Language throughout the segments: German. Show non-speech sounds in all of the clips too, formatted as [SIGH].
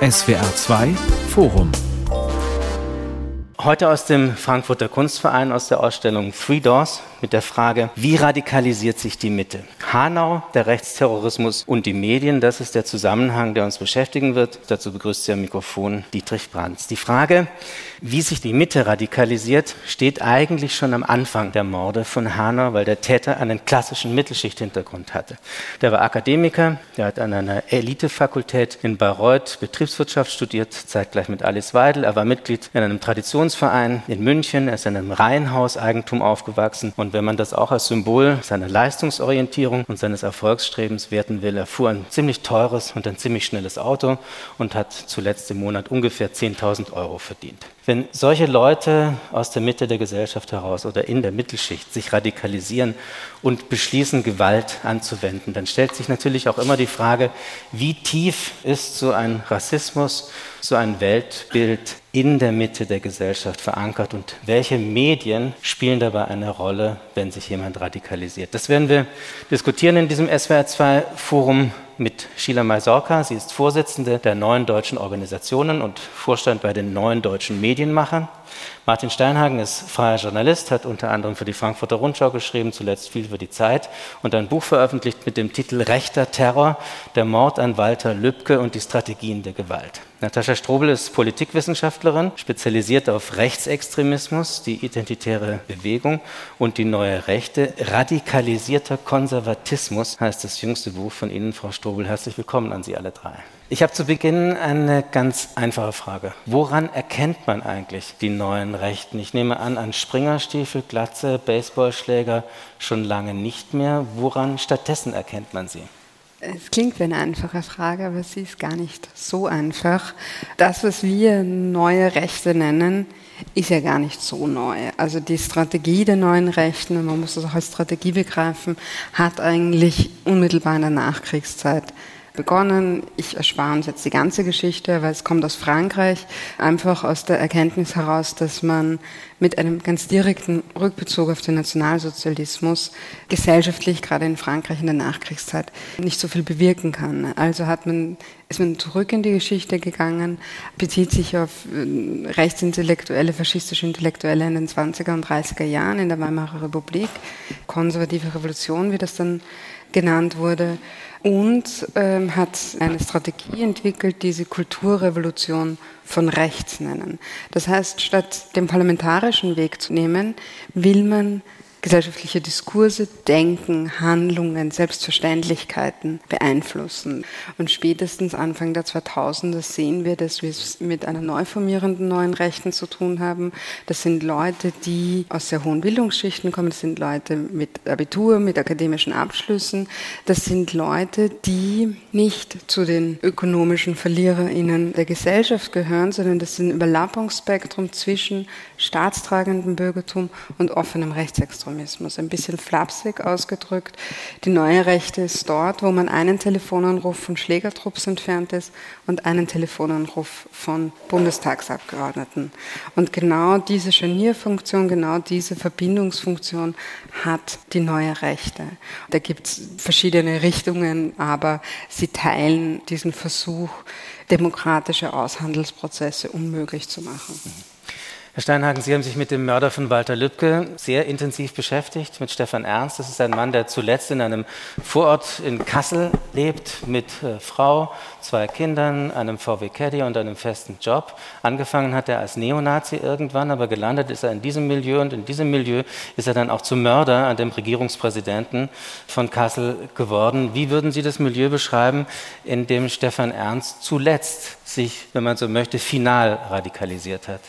SWR 2 Forum. Heute aus dem Frankfurter Kunstverein aus der Ausstellung Three Doors mit der Frage, wie radikalisiert sich die Mitte? Hanau, der Rechtsterrorismus und die Medien, das ist der Zusammenhang, der uns beschäftigen wird. Dazu begrüßt Sie am Mikrofon Dietrich Brands. Die Frage, wie sich die Mitte radikalisiert, steht eigentlich schon am Anfang der Morde von Hanau, weil der Täter einen klassischen Mittelschichthintergrund hatte. Der war Akademiker, der hat an einer Elitefakultät in Bayreuth Betriebswirtschaft studiert, zeitgleich mit Alice Weidel. Er war Mitglied in einem Traditionsverein in München, er ist in einem Reihenhauseigentum aufgewachsen und wenn man das auch als Symbol seiner Leistungsorientierung und seines Erfolgsstrebens werten will, er fuhr ein ziemlich teures und ein ziemlich schnelles Auto und hat zuletzt im Monat ungefähr 10.000 Euro verdient. Wenn solche Leute aus der Mitte der Gesellschaft heraus oder in der Mittelschicht sich radikalisieren und beschließen, Gewalt anzuwenden, dann stellt sich natürlich auch immer die Frage, wie tief ist so ein Rassismus, so ein Weltbild in der Mitte der Gesellschaft verankert und welche Medien spielen dabei eine Rolle, wenn sich jemand radikalisiert. Das werden wir diskutieren in diesem SWR2-Forum mit Sheila Maisorka. Sie ist Vorsitzende der neuen deutschen Organisationen und Vorstand bei den neuen deutschen Medienmachern. Martin Steinhagen ist freier Journalist, hat unter anderem für die Frankfurter Rundschau geschrieben, zuletzt viel für die Zeit und ein Buch veröffentlicht mit dem Titel Rechter Terror, der Mord an Walter Lübcke und die Strategien der Gewalt. Natascha Strobel ist Politikwissenschaftlerin, spezialisiert auf Rechtsextremismus, die identitäre Bewegung und die neue Rechte. Radikalisierter Konservatismus heißt das jüngste Buch von Ihnen, Frau Strobel. Herzlich willkommen an Sie alle drei. Ich habe zu Beginn eine ganz einfache Frage. Woran erkennt man eigentlich die neuen Rechten? Ich nehme an, an Springerstiefel, Glatze, Baseballschläger schon lange nicht mehr. Woran stattdessen erkennt man sie? Es klingt wie eine einfache Frage, aber sie ist gar nicht so einfach. Das, was wir neue Rechte nennen, ist ja gar nicht so neu. Also die Strategie der neuen Rechten, und man muss das auch als Strategie begreifen, hat eigentlich unmittelbar in der Nachkriegszeit begonnen. Ich erspare uns jetzt die ganze Geschichte, weil es kommt aus Frankreich, einfach aus der Erkenntnis heraus, dass man mit einem ganz direkten Rückbezug auf den Nationalsozialismus gesellschaftlich, gerade in Frankreich in der Nachkriegszeit, nicht so viel bewirken kann. Also hat man, ist man zurück in die Geschichte gegangen, bezieht sich auf äh, rechtsintellektuelle, faschistische Intellektuelle in den 20er und 30er Jahren in der Weimarer Republik, konservative Revolution, wie das dann genannt wurde und ähm, hat eine Strategie entwickelt, die sie Kulturrevolution von rechts nennen. Das heißt, statt den parlamentarischen Weg zu nehmen, will man gesellschaftliche Diskurse, Denken, Handlungen, Selbstverständlichkeiten beeinflussen. Und spätestens Anfang der 2000er sehen wir, dass wir es mit einer neu formierenden neuen Rechten zu tun haben. Das sind Leute, die aus sehr hohen Bildungsschichten kommen. Das sind Leute mit Abitur, mit akademischen Abschlüssen. Das sind Leute, die nicht zu den ökonomischen VerliererInnen der Gesellschaft gehören, sondern das ist ein Überlappungsspektrum zwischen staatstragendem Bürgertum und offenem Rechtsextremismus. Extremismus. Ein bisschen flapsig ausgedrückt. Die neue Rechte ist dort, wo man einen Telefonanruf von Schlägertrupps entfernt ist und einen Telefonanruf von Bundestagsabgeordneten. Und genau diese Scharnierfunktion, genau diese Verbindungsfunktion hat die neue Rechte. Da gibt es verschiedene Richtungen, aber sie teilen diesen Versuch, demokratische Aushandelsprozesse unmöglich zu machen. Herr Steinhagen, Sie haben sich mit dem Mörder von Walter Lübcke sehr intensiv beschäftigt, mit Stefan Ernst. Das ist ein Mann, der zuletzt in einem Vorort in Kassel lebt, mit äh, Frau, zwei Kindern, einem VW Caddy und einem festen Job. Angefangen hat er als Neonazi irgendwann, aber gelandet ist er in diesem Milieu und in diesem Milieu ist er dann auch zum Mörder an dem Regierungspräsidenten von Kassel geworden. Wie würden Sie das Milieu beschreiben, in dem Stefan Ernst zuletzt sich, wenn man so möchte, final radikalisiert hat?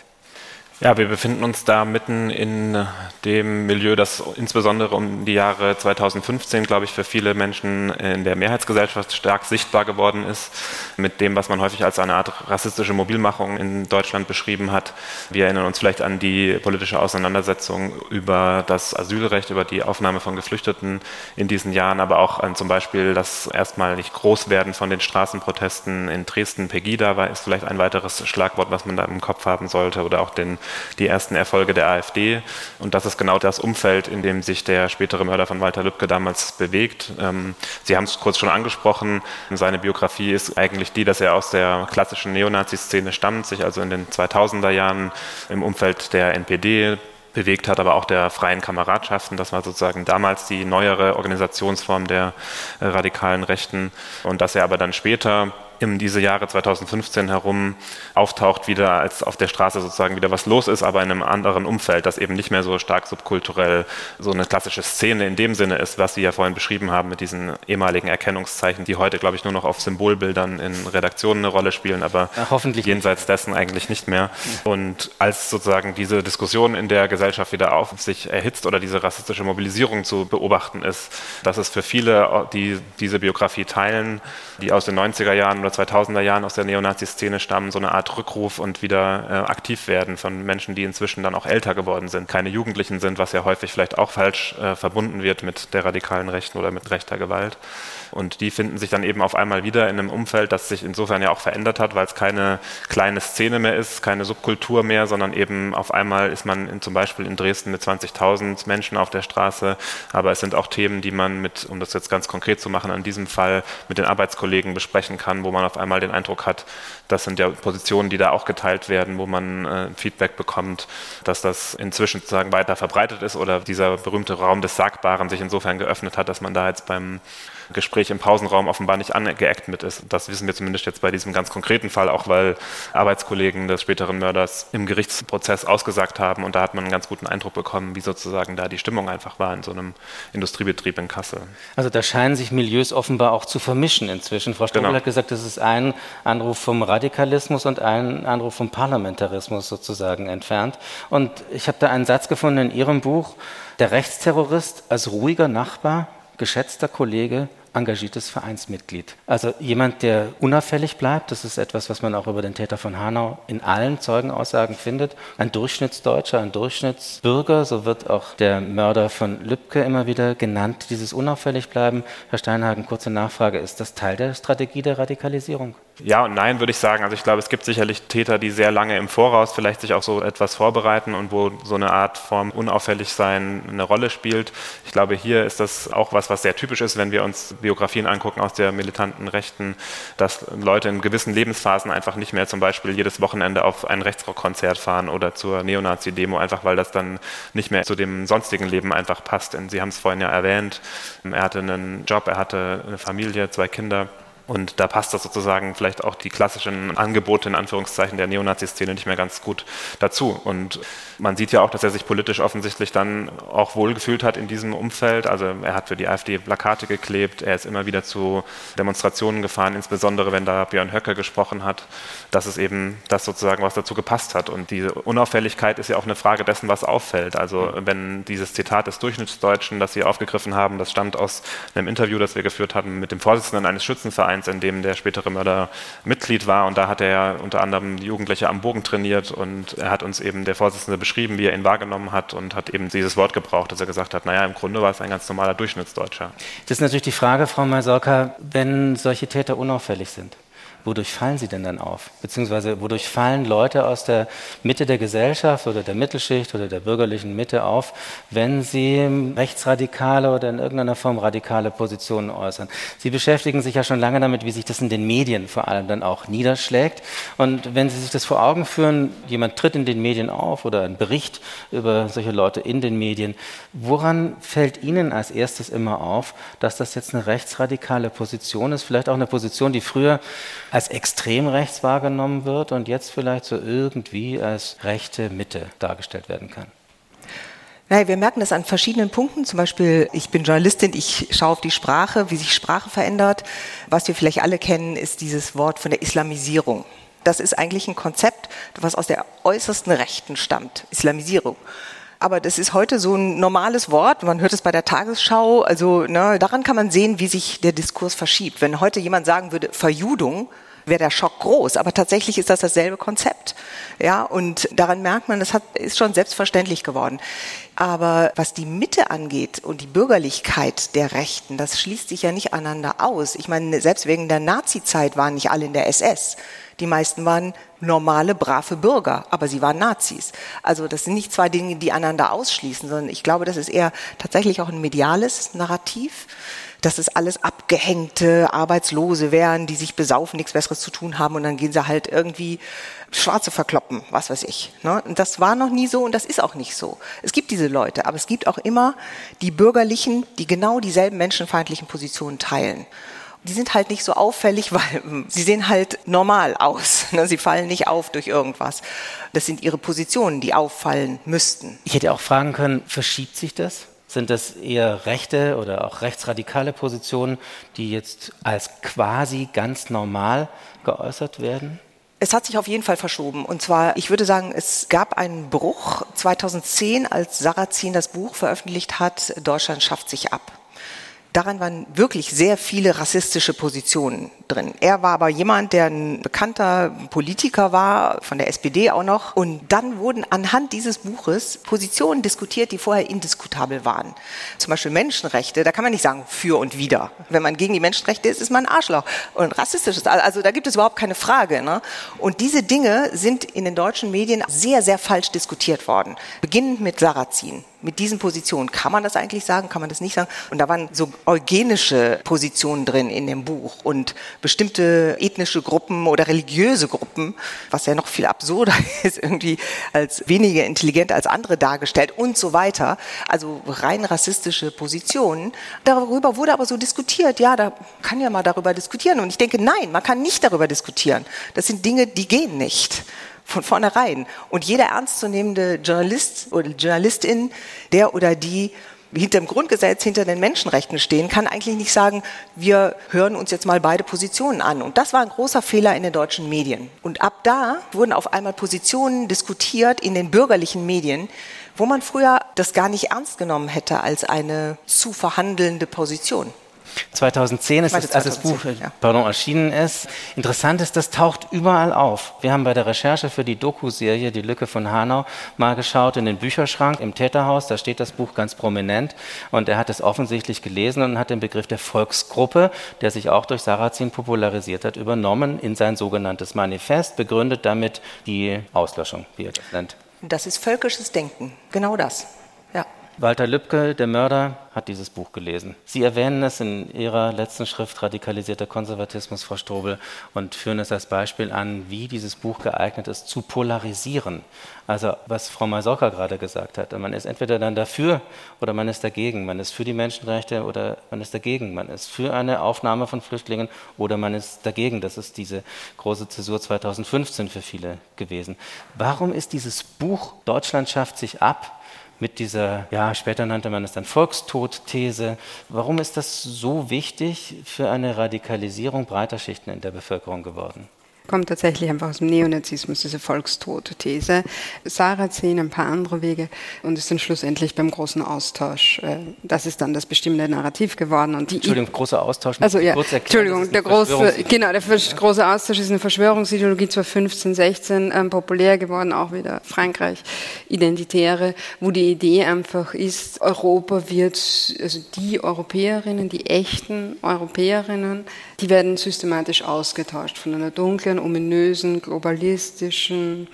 Ja, wir befinden uns da mitten in dem Milieu, das insbesondere um die Jahre 2015, glaube ich, für viele Menschen in der Mehrheitsgesellschaft stark sichtbar geworden ist, mit dem, was man häufig als eine Art rassistische Mobilmachung in Deutschland beschrieben hat. Wir erinnern uns vielleicht an die politische Auseinandersetzung über das Asylrecht, über die Aufnahme von Geflüchteten in diesen Jahren, aber auch an zum Beispiel das erstmal nicht Großwerden von den Straßenprotesten in Dresden. Pegida war ist vielleicht ein weiteres Schlagwort, was man da im Kopf haben sollte, oder auch den die ersten Erfolge der AfD. Und das ist genau das Umfeld, in dem sich der spätere Mörder von Walter Lübcke damals bewegt. Ähm, Sie haben es kurz schon angesprochen. Seine Biografie ist eigentlich die, dass er aus der klassischen Neonazi-Szene stammt, sich also in den 2000er Jahren im Umfeld der NPD bewegt hat, aber auch der freien Kameradschaften. Das war sozusagen damals die neuere Organisationsform der äh, radikalen Rechten. Und dass er aber dann später in diese Jahre 2015 herum auftaucht, wieder als auf der Straße sozusagen wieder was los ist, aber in einem anderen Umfeld, das eben nicht mehr so stark subkulturell so eine klassische Szene in dem Sinne ist, was Sie ja vorhin beschrieben haben mit diesen ehemaligen Erkennungszeichen, die heute, glaube ich, nur noch auf Symbolbildern in Redaktionen eine Rolle spielen, aber ja, hoffentlich jenseits dessen eigentlich nicht mehr. Und als sozusagen diese Diskussion in der Gesellschaft wieder auf sich erhitzt oder diese rassistische Mobilisierung zu beobachten ist, dass es für viele, die diese Biografie teilen, die aus den 90er Jahren oder 2000er Jahren aus der Neonazi-Szene stammen, so eine Art Rückruf und wieder äh, aktiv werden von Menschen, die inzwischen dann auch älter geworden sind, keine Jugendlichen sind, was ja häufig vielleicht auch falsch äh, verbunden wird mit der radikalen Rechten oder mit rechter Gewalt. Und die finden sich dann eben auf einmal wieder in einem Umfeld, das sich insofern ja auch verändert hat, weil es keine kleine Szene mehr ist, keine Subkultur mehr, sondern eben auf einmal ist man in, zum Beispiel in Dresden mit 20.000 Menschen auf der Straße. Aber es sind auch Themen, die man mit, um das jetzt ganz konkret zu machen, in diesem Fall mit den Arbeitskollegen besprechen kann, wo man auf einmal den Eindruck hat, das sind ja Positionen, die da auch geteilt werden, wo man äh, Feedback bekommt, dass das inzwischen sozusagen weiter verbreitet ist oder dieser berühmte Raum des Sagbaren sich insofern geöffnet hat, dass man da jetzt beim Gespräch im Pausenraum offenbar nicht angeeckt mit ist. Das wissen wir zumindest jetzt bei diesem ganz konkreten Fall, auch weil Arbeitskollegen des späteren Mörders im Gerichtsprozess ausgesagt haben und da hat man einen ganz guten Eindruck bekommen, wie sozusagen da die Stimmung einfach war in so einem Industriebetrieb in Kassel. Also da scheinen sich Milieus offenbar auch zu vermischen inzwischen. Frau Strobel genau. hat gesagt, das ist ein Anruf vom Radikalismus und ein Anruf vom Parlamentarismus sozusagen entfernt. Und ich habe da einen Satz gefunden in Ihrem Buch, der Rechtsterrorist als ruhiger Nachbar geschätzter Kollege, engagiertes Vereinsmitglied. Also jemand, der unauffällig bleibt, das ist etwas, was man auch über den Täter von Hanau in allen Zeugenaussagen findet. Ein Durchschnittsdeutscher, ein Durchschnittsbürger, so wird auch der Mörder von Lübcke immer wieder genannt, dieses unauffällig bleiben. Herr Steinhagen, kurze Nachfrage, ist das Teil der Strategie der Radikalisierung? Ja und nein, würde ich sagen. Also ich glaube, es gibt sicherlich Täter, die sehr lange im Voraus vielleicht sich auch so etwas vorbereiten und wo so eine Art Form unauffällig sein eine Rolle spielt. Ich glaube, hier ist das auch was, was sehr typisch ist, wenn wir uns Biografien angucken aus der militanten Rechten, dass Leute in gewissen Lebensphasen einfach nicht mehr zum Beispiel jedes Wochenende auf ein Rechtsrockkonzert fahren oder zur Neonazi-Demo, einfach weil das dann nicht mehr zu dem sonstigen Leben einfach passt. Denn Sie haben es vorhin ja erwähnt, er hatte einen Job, er hatte eine Familie, zwei Kinder. Und da passt das sozusagen vielleicht auch die klassischen Angebote in Anführungszeichen der Neonazi-Szene nicht mehr ganz gut dazu. Und man sieht ja auch, dass er sich politisch offensichtlich dann auch wohlgefühlt hat in diesem Umfeld. Also er hat für die AfD Plakate geklebt, er ist immer wieder zu Demonstrationen gefahren, insbesondere wenn da Björn Höcke gesprochen hat. Das ist eben das sozusagen, was dazu gepasst hat. Und diese Unauffälligkeit ist ja auch eine Frage dessen, was auffällt. Also wenn dieses Zitat des Durchschnittsdeutschen, das Sie aufgegriffen haben, das stammt aus einem Interview, das wir geführt hatten mit dem Vorsitzenden eines Schützenvereins, Vereins, in dem der spätere Mörder Mitglied war. Und da hat er unter anderem Jugendliche am Bogen trainiert und er hat uns eben der Vorsitzende beschrieben, wie er ihn wahrgenommen hat und hat eben dieses Wort gebraucht, dass er gesagt hat, naja, im Grunde war es ein ganz normaler Durchschnittsdeutscher. Das ist natürlich die Frage, Frau Maisorka, wenn solche Täter unauffällig sind wodurch fallen sie denn dann auf? Beziehungsweise wodurch fallen Leute aus der Mitte der Gesellschaft oder der Mittelschicht oder der bürgerlichen Mitte auf, wenn sie rechtsradikale oder in irgendeiner Form radikale Positionen äußern? Sie beschäftigen sich ja schon lange damit, wie sich das in den Medien vor allem dann auch niederschlägt. Und wenn Sie sich das vor Augen führen, jemand tritt in den Medien auf oder ein Bericht über solche Leute in den Medien, woran fällt Ihnen als erstes immer auf, dass das jetzt eine rechtsradikale Position ist? Vielleicht auch eine Position, die früher als extrem rechts wahrgenommen wird und jetzt vielleicht so irgendwie als rechte Mitte dargestellt werden kann? Naja, wir merken das an verschiedenen Punkten. Zum Beispiel, ich bin Journalistin, ich schaue auf die Sprache, wie sich Sprache verändert. Was wir vielleicht alle kennen, ist dieses Wort von der Islamisierung. Das ist eigentlich ein Konzept, was aus der äußersten Rechten stammt. Islamisierung. Aber das ist heute so ein normales Wort. Man hört es bei der Tagesschau. Also ne, daran kann man sehen, wie sich der Diskurs verschiebt. Wenn heute jemand sagen würde Verjudung, wäre der Schock groß. Aber tatsächlich ist das dasselbe Konzept. Ja, und daran merkt man, das hat, ist schon selbstverständlich geworden. Aber was die Mitte angeht und die Bürgerlichkeit der Rechten, das schließt sich ja nicht aneinander aus. Ich meine, selbst wegen der Nazi-Zeit waren nicht alle in der SS. Die meisten waren normale, brave Bürger, aber sie waren Nazis. Also das sind nicht zwei Dinge, die einander ausschließen, sondern ich glaube, das ist eher tatsächlich auch ein mediales Narrativ dass es alles abgehängte Arbeitslose wären, die sich besaufen, nichts Besseres zu tun haben und dann gehen sie halt irgendwie Schwarze verkloppen, was weiß ich. Ne? Und das war noch nie so und das ist auch nicht so. Es gibt diese Leute, aber es gibt auch immer die Bürgerlichen, die genau dieselben menschenfeindlichen Positionen teilen die sind halt nicht so auffällig, [LAUGHS] weil sie sehen halt normal aus. Ne? Sie fallen nicht auf durch irgendwas. Das sind ihre Positionen, die auffallen müssten. Ich hätte auch fragen können, verschiebt sich das? Sind das eher rechte oder auch rechtsradikale Positionen, die jetzt als quasi ganz normal geäußert werden? Es hat sich auf jeden Fall verschoben. Und zwar, ich würde sagen, es gab einen Bruch 2010, als Sarrazin das Buch veröffentlicht hat, Deutschland schafft sich ab daran waren wirklich sehr viele rassistische Positionen drin. Er war aber jemand, der ein bekannter Politiker war, von der SPD auch noch. Und dann wurden anhand dieses Buches Positionen diskutiert, die vorher indiskutabel waren. Zum Beispiel Menschenrechte, da kann man nicht sagen für und wider. Wenn man gegen die Menschenrechte ist, ist man ein Arschloch. Und rassistisches, also da gibt es überhaupt keine Frage. Ne? Und diese Dinge sind in den deutschen Medien sehr, sehr falsch diskutiert worden. Beginnend mit Sarrazin mit diesen Positionen. Kann man das eigentlich sagen? Kann man das nicht sagen? Und da waren so eugenische Positionen drin in dem Buch und bestimmte ethnische Gruppen oder religiöse Gruppen, was ja noch viel absurder [LAUGHS] ist, irgendwie als weniger intelligent als andere dargestellt und so weiter. Also rein rassistische Positionen. Darüber wurde aber so diskutiert. Ja, da kann ja mal darüber diskutieren. Und ich denke, nein, man kann nicht darüber diskutieren. Das sind Dinge, die gehen nicht von vornherein. Und jeder ernstzunehmende Journalist oder Journalistin, der oder die hinter dem Grundgesetz, hinter den Menschenrechten stehen, kann eigentlich nicht sagen, wir hören uns jetzt mal beide Positionen an. Und das war ein großer Fehler in den deutschen Medien. Und ab da wurden auf einmal Positionen diskutiert in den bürgerlichen Medien, wo man früher das gar nicht ernst genommen hätte als eine zu verhandelnde Position. 2010 ist es, als das Buch ja. pardon, erschienen ist. Interessant ist, das taucht überall auf. Wir haben bei der Recherche für die Doku-Serie Die Lücke von Hanau mal geschaut in den Bücherschrank im Täterhaus. Da steht das Buch ganz prominent und er hat es offensichtlich gelesen und hat den Begriff der Volksgruppe, der sich auch durch Sarrazin popularisiert hat, übernommen in sein sogenanntes Manifest, begründet damit die Auslöschung, wie er das nennt. Das ist völkisches Denken, genau das. Walter Lübcke, der Mörder, hat dieses Buch gelesen. Sie erwähnen es in Ihrer letzten Schrift Radikalisierter Konservatismus, Frau Strobel, und führen es als Beispiel an, wie dieses Buch geeignet ist, zu polarisieren. Also was Frau Masoka gerade gesagt hat, man ist entweder dann dafür oder man ist dagegen. Man ist für die Menschenrechte oder man ist dagegen. Man ist für eine Aufnahme von Flüchtlingen oder man ist dagegen. Das ist diese große Zäsur 2015 für viele gewesen. Warum ist dieses Buch Deutschland schafft sich ab mit dieser, ja, später nannte man es dann Volkstod-These. Warum ist das so wichtig für eine Radikalisierung breiter Schichten in der Bevölkerung geworden? Kommt tatsächlich einfach aus dem Neonazismus, diese Volkstod-These. Sarah zehn ein paar andere Wege und ist dann schlussendlich beim großen Austausch. Äh, das ist dann das bestimmte Narrativ geworden. Und die Entschuldigung, großer Austausch. Also ja, Entschuldigung, der große, genau, der große Austausch ist eine Verschwörungsideologie 2015, 16 ähm, populär geworden, auch wieder Frankreich, Identitäre, wo die Idee einfach ist, Europa wird, also die Europäerinnen, die echten Europäerinnen, die werden systematisch ausgetauscht von einer dunklen, ominösen, globalistischen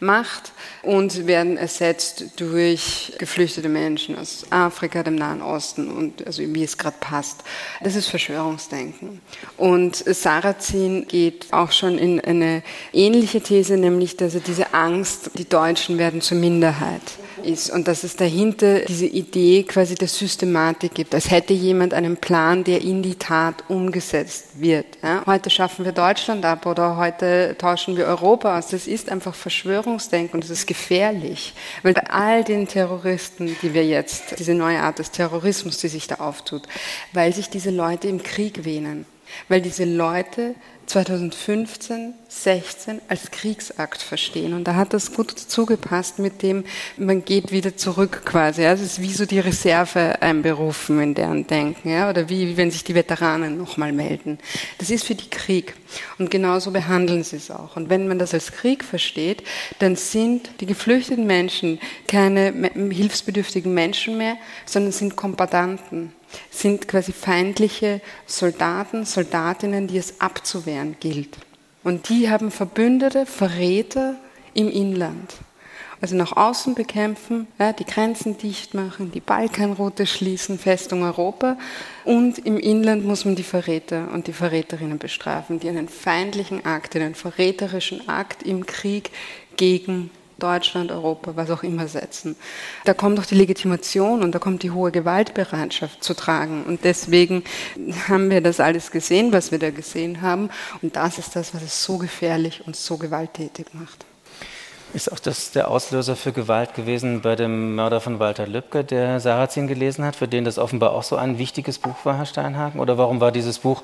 Macht und werden ersetzt durch geflüchtete Menschen aus Afrika, dem Nahen Osten und also wie es gerade passt. Das ist Verschwörungsdenken. Und Sarrazin geht auch schon in eine ähnliche These, nämlich dass er diese Angst, die Deutschen werden zur Minderheit ist und dass es dahinter diese Idee quasi der Systematik gibt, als hätte jemand einen Plan, der in die Tat umgesetzt wird. Ja? Heute schaffen wir Deutschland ab oder heute tauschen wir Europa aus. Das ist einfach Verschwörungsdenken und das ist gefährlich, weil bei all den Terroristen, die wir jetzt, diese neue Art des Terrorismus, die sich da auftut, weil sich diese Leute im Krieg wähnen, weil diese Leute 2015, 16 als Kriegsakt verstehen. Und da hat das gut zugepasst mit dem, man geht wieder zurück quasi. Ja? Es ist wie so die Reserve einberufen in deren Denken, ja? oder wie, wenn sich die Veteranen nochmal melden. Das ist für die Krieg. Und genauso behandeln sie es auch. Und wenn man das als Krieg versteht, dann sind die geflüchteten Menschen keine hilfsbedürftigen Menschen mehr, sondern sind Kombatanten sind quasi feindliche Soldaten, Soldatinnen, die es abzuwehren gilt. Und die haben Verbündete, Verräter im Inland. Also nach außen bekämpfen, ja, die Grenzen dicht machen, die Balkanroute schließen, Festung Europa. Und im Inland muss man die Verräter und die Verräterinnen bestrafen, die einen feindlichen Akt, einen verräterischen Akt im Krieg gegen Deutschland, Europa, was auch immer setzen. Da kommt auch die Legitimation und da kommt die hohe Gewaltbereitschaft zu tragen. Und deswegen haben wir das alles gesehen, was wir da gesehen haben. Und das ist das, was es so gefährlich und so gewalttätig macht. Ist auch das der Auslöser für Gewalt gewesen bei dem Mörder von Walter Lübcke, der Sarrazin gelesen hat, für den das offenbar auch so ein wichtiges Buch war, Herr Steinhagen? Oder warum war dieses Buch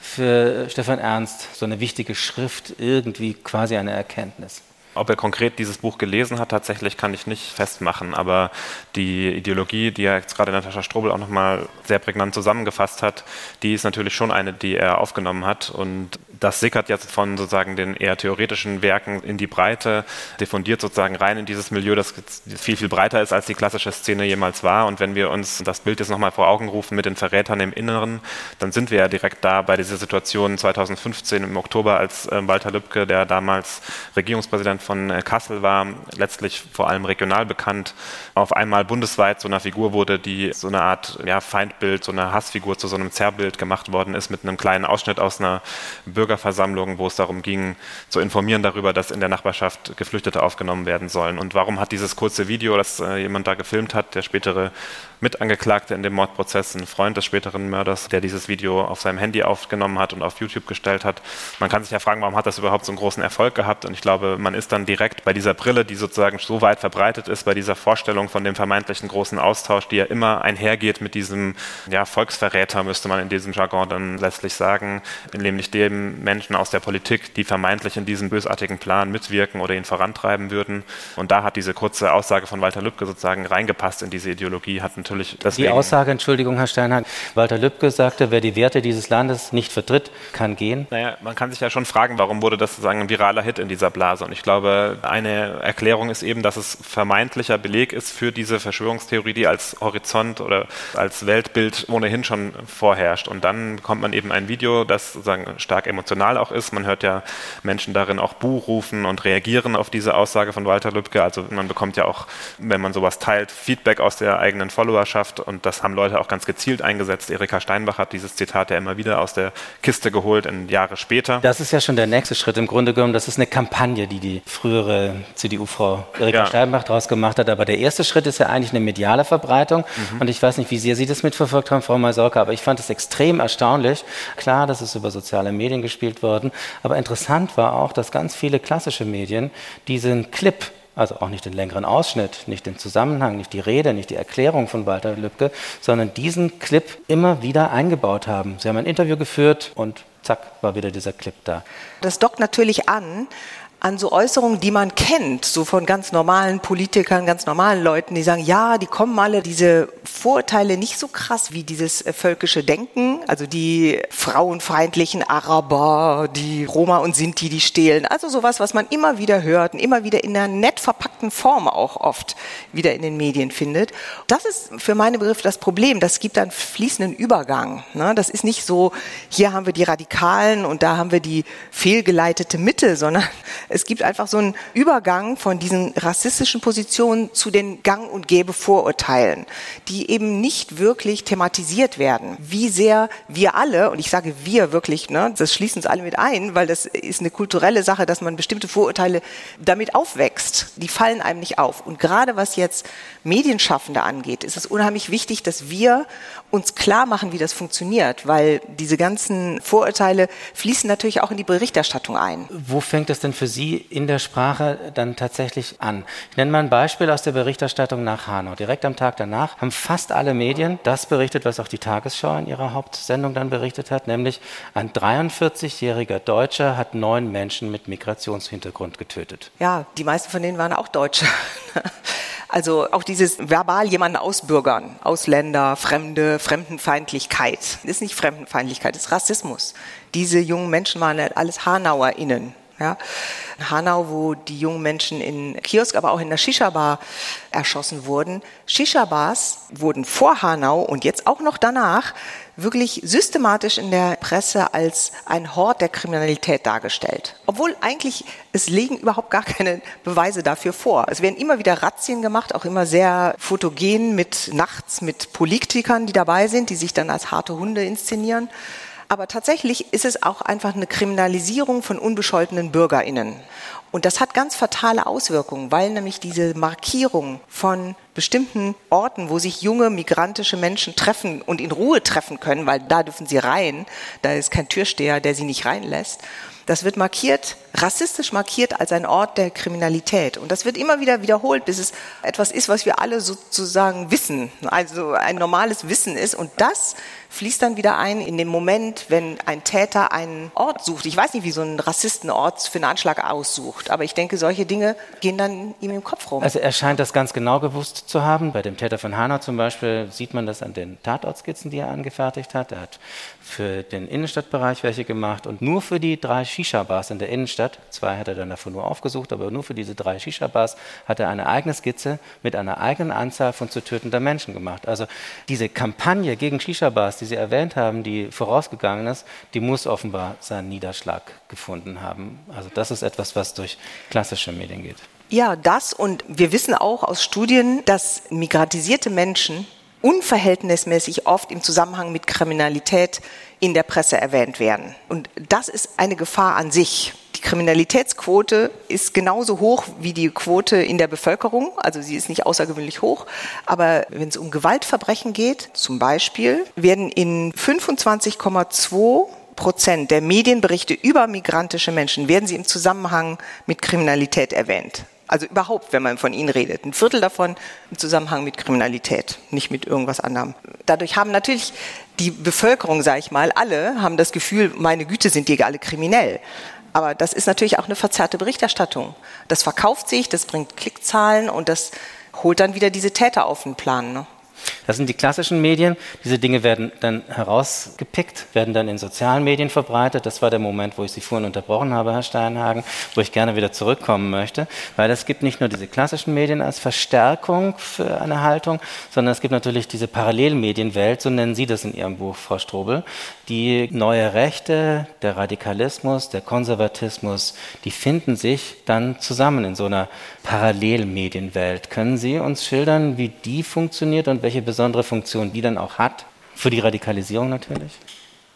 für Stefan Ernst so eine wichtige Schrift, irgendwie quasi eine Erkenntnis? Ob er konkret dieses Buch gelesen hat, tatsächlich kann ich nicht festmachen, aber die Ideologie, die er jetzt gerade Natascha Strobel auch nochmal sehr prägnant zusammengefasst hat, die ist natürlich schon eine, die er aufgenommen hat und das sickert jetzt von sozusagen den eher theoretischen Werken in die Breite, diffundiert sozusagen rein in dieses Milieu, das viel, viel breiter ist, als die klassische Szene jemals war. Und wenn wir uns das Bild jetzt nochmal vor Augen rufen mit den Verrätern im Inneren, dann sind wir ja direkt da bei dieser Situation 2015 im Oktober, als äh, Walter Lübcke, der damals Regierungspräsident von äh, Kassel war, letztlich vor allem regional bekannt, auf einmal bundesweit so einer Figur wurde, die so eine Art ja, Feindbild, so eine Hassfigur zu so einem Zerrbild gemacht worden ist, mit einem kleinen Ausschnitt aus einer Bürgerversammlung, wo es darum ging, zu informieren darüber, dass in der Nachbarschaft Geflüchtete aufgenommen werden sollen. Und warum hat dieses kurze Video, das äh, jemand da gefilmt hat, der spätere Mitangeklagte in dem Mordprozess, ein Freund des späteren Mörders, der dieses Video auf seinem Handy aufgenommen hat und auf YouTube gestellt hat. Man kann sich ja fragen, warum hat das überhaupt so einen großen Erfolg gehabt? Und ich glaube, man ist dann direkt bei dieser Brille, die sozusagen so weit verbreitet ist, bei dieser Vorstellung von dem vermeintlichen großen Austausch, die ja immer einhergeht mit diesem ja, Volksverräter, müsste man in diesem Jargon dann letztlich sagen, nämlich dem Menschen aus der Politik, die vermeintlich in diesem bösartigen Plan mitwirken oder ihn vorantreiben würden. Und da hat diese kurze Aussage von Walter Lübcke sozusagen reingepasst in diese Ideologie, hat natürlich natürlich. Deswegen. Die Aussage, Entschuldigung, Herr Steinhardt, Walter Lübcke sagte, wer die Werte dieses Landes nicht vertritt, kann gehen. Naja, man kann sich ja schon fragen, warum wurde das sozusagen ein viraler Hit in dieser Blase? Und ich glaube, eine Erklärung ist eben, dass es vermeintlicher Beleg ist für diese Verschwörungstheorie, die als Horizont oder als Weltbild ohnehin schon vorherrscht. Und dann bekommt man eben ein Video, das sozusagen stark emotional auch ist. Man hört ja Menschen darin auch Buh rufen und reagieren auf diese Aussage von Walter Lübcke. Also man bekommt ja auch, wenn man sowas teilt, Feedback aus der eigenen Follower Followerschaft und das haben Leute auch ganz gezielt eingesetzt. Erika Steinbach hat dieses Zitat ja immer wieder aus der Kiste geholt in Jahre später. Das ist ja schon der nächste Schritt im Grunde genommen. Das ist eine Kampagne, die die frühere CDU-Frau Erika ja. Steinbach daraus gemacht hat. Aber der erste Schritt ist ja eigentlich eine mediale Verbreitung. Mhm. Und ich weiß nicht, wie sehr Sie das mitverfolgt haben, Frau Maisorka, aber ich fand es extrem erstaunlich. Klar, das ist über soziale Medien gespielt worden. Aber interessant war auch, dass ganz viele klassische Medien diesen Clip also auch nicht den längeren Ausschnitt, nicht den Zusammenhang, nicht die Rede, nicht die Erklärung von Walter Lübcke, sondern diesen Clip immer wieder eingebaut haben. Sie haben ein Interview geführt und zack, war wieder dieser Clip da. Das dockt natürlich an an so Äußerungen, die man kennt, so von ganz normalen Politikern, ganz normalen Leuten, die sagen, ja, die kommen alle diese Vorurteile nicht so krass wie dieses äh, völkische Denken, also die frauenfeindlichen Araber, die Roma und Sinti, die stehlen, also sowas, was man immer wieder hört und immer wieder in einer nett verpackten Form auch oft wieder in den Medien findet. Das ist für meine Begriffe das Problem. Das gibt einen fließenden Übergang. Ne? Das ist nicht so, hier haben wir die Radikalen und da haben wir die fehlgeleitete Mitte, sondern es gibt einfach so einen Übergang von diesen rassistischen Positionen zu den Gang- und Gäbe-Vorurteilen, die eben nicht wirklich thematisiert werden. Wie sehr wir alle, und ich sage wir wirklich, ne, das schließen uns alle mit ein, weil das ist eine kulturelle Sache, dass man bestimmte Vorurteile damit aufwächst. Die fallen einem nicht auf. Und gerade was jetzt Medienschaffende angeht, ist es unheimlich wichtig, dass wir uns klar machen, wie das funktioniert, weil diese ganzen Vorurteile fließen natürlich auch in die Berichterstattung ein. Wo fängt das denn für Sie Sie in der Sprache dann tatsächlich an? Ich nenne mal ein Beispiel aus der Berichterstattung nach Hanau. Direkt am Tag danach haben fast alle Medien das berichtet, was auch die Tagesschau in ihrer Hauptsendung dann berichtet hat, nämlich ein 43-jähriger Deutscher hat neun Menschen mit Migrationshintergrund getötet. Ja, die meisten von denen waren auch Deutsche. [LAUGHS] Also auch dieses verbal jemanden ausbürgern, Ausländer, Fremde, Fremdenfeindlichkeit. Ist nicht Fremdenfeindlichkeit, ist Rassismus. Diese jungen Menschen waren alles HanauerInnen. Ja. Hanau, wo die jungen Menschen in Kiosk, aber auch in der Shisha-Bar erschossen wurden. Shisha-Bars wurden vor Hanau und jetzt auch noch danach wirklich systematisch in der Presse als ein Hort der Kriminalität dargestellt. Obwohl eigentlich es liegen überhaupt gar keine Beweise dafür vor. Es werden immer wieder Razzien gemacht, auch immer sehr fotogen mit nachts mit Politikern, die dabei sind, die sich dann als harte Hunde inszenieren. Aber tatsächlich ist es auch einfach eine Kriminalisierung von unbescholtenen BürgerInnen. Und das hat ganz fatale Auswirkungen, weil nämlich diese Markierung von bestimmten Orten, wo sich junge migrantische Menschen treffen und in Ruhe treffen können, weil da dürfen sie rein, da ist kein Türsteher, der sie nicht reinlässt, das wird markiert, rassistisch markiert als ein Ort der Kriminalität. Und das wird immer wieder wiederholt, bis es etwas ist, was wir alle sozusagen wissen, also ein normales Wissen ist. Und das fließt dann wieder ein in den Moment, wenn ein Täter einen Ort sucht. Ich weiß nicht, wie so ein Rassistenort für einen Anschlag aussucht, aber ich denke, solche Dinge gehen dann ihm im Kopf rum. Also er scheint das ganz genau gewusst zu haben. Bei dem Täter von Hanau zum Beispiel sieht man das an den Tatortskizzen, die er angefertigt hat. Er hat für den Innenstadtbereich welche gemacht und nur für die drei Shisha-Bars in der Innenstadt, zwei hat er dann davon nur aufgesucht, aber nur für diese drei Shisha-Bars hat er eine eigene Skizze mit einer eigenen Anzahl von zu tötender Menschen gemacht. Also diese Kampagne gegen Shisha-Bars, die Sie erwähnt haben, die vorausgegangen ist, die muss offenbar seinen Niederschlag gefunden haben. Also das ist etwas, was durch klassische Medien geht. Ja, das und wir wissen auch aus Studien, dass migratisierte Menschen unverhältnismäßig oft im Zusammenhang mit Kriminalität in der Presse erwähnt werden. Und das ist eine Gefahr an sich. Die Kriminalitätsquote ist genauso hoch wie die Quote in der Bevölkerung, also sie ist nicht außergewöhnlich hoch. Aber wenn es um Gewaltverbrechen geht, zum Beispiel, werden in 25,2 Prozent der Medienberichte über migrantische Menschen werden sie im Zusammenhang mit Kriminalität erwähnt. Also überhaupt, wenn man von ihnen redet. Ein Viertel davon im Zusammenhang mit Kriminalität, nicht mit irgendwas anderem. Dadurch haben natürlich die Bevölkerung, sage ich mal, alle haben das Gefühl, meine Güte, sind die alle kriminell. Aber das ist natürlich auch eine verzerrte Berichterstattung. Das verkauft sich, das bringt Klickzahlen und das holt dann wieder diese Täter auf den Plan. Ne? Das sind die klassischen Medien. Diese Dinge werden dann herausgepickt, werden dann in sozialen Medien verbreitet. Das war der Moment, wo ich Sie vorhin unterbrochen habe, Herr Steinhagen, wo ich gerne wieder zurückkommen möchte, weil es gibt nicht nur diese klassischen Medien als Verstärkung für eine Haltung, sondern es gibt natürlich diese Parallelmedienwelt, so nennen Sie das in Ihrem Buch, Frau Strobel, die neue Rechte, der Radikalismus, der Konservatismus, die finden sich dann zusammen in so einer Parallelmedienwelt. Können Sie uns schildern, wie die funktioniert und welche besondere Funktion die dann auch hat? Für die Radikalisierung natürlich?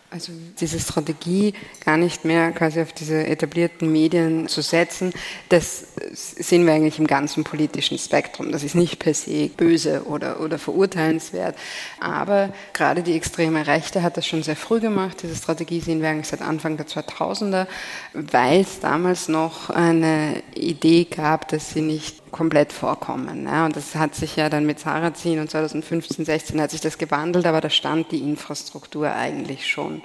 Also diese Strategie gar nicht mehr quasi auf diese etablierten Medien zu setzen, das sehen wir eigentlich im ganzen politischen Spektrum. Das ist nicht per se böse oder, oder verurteilenswert. Aber gerade die extreme Rechte hat das schon sehr früh gemacht. Diese Strategie sehen wir eigentlich seit Anfang der 2000er, weil es damals noch eine Idee gab, dass sie nicht komplett vorkommen. Ja. Und das hat sich ja dann mit Sarrazin und 2015, 16 hat sich das gewandelt, aber da stand die Infrastruktur eigentlich schon.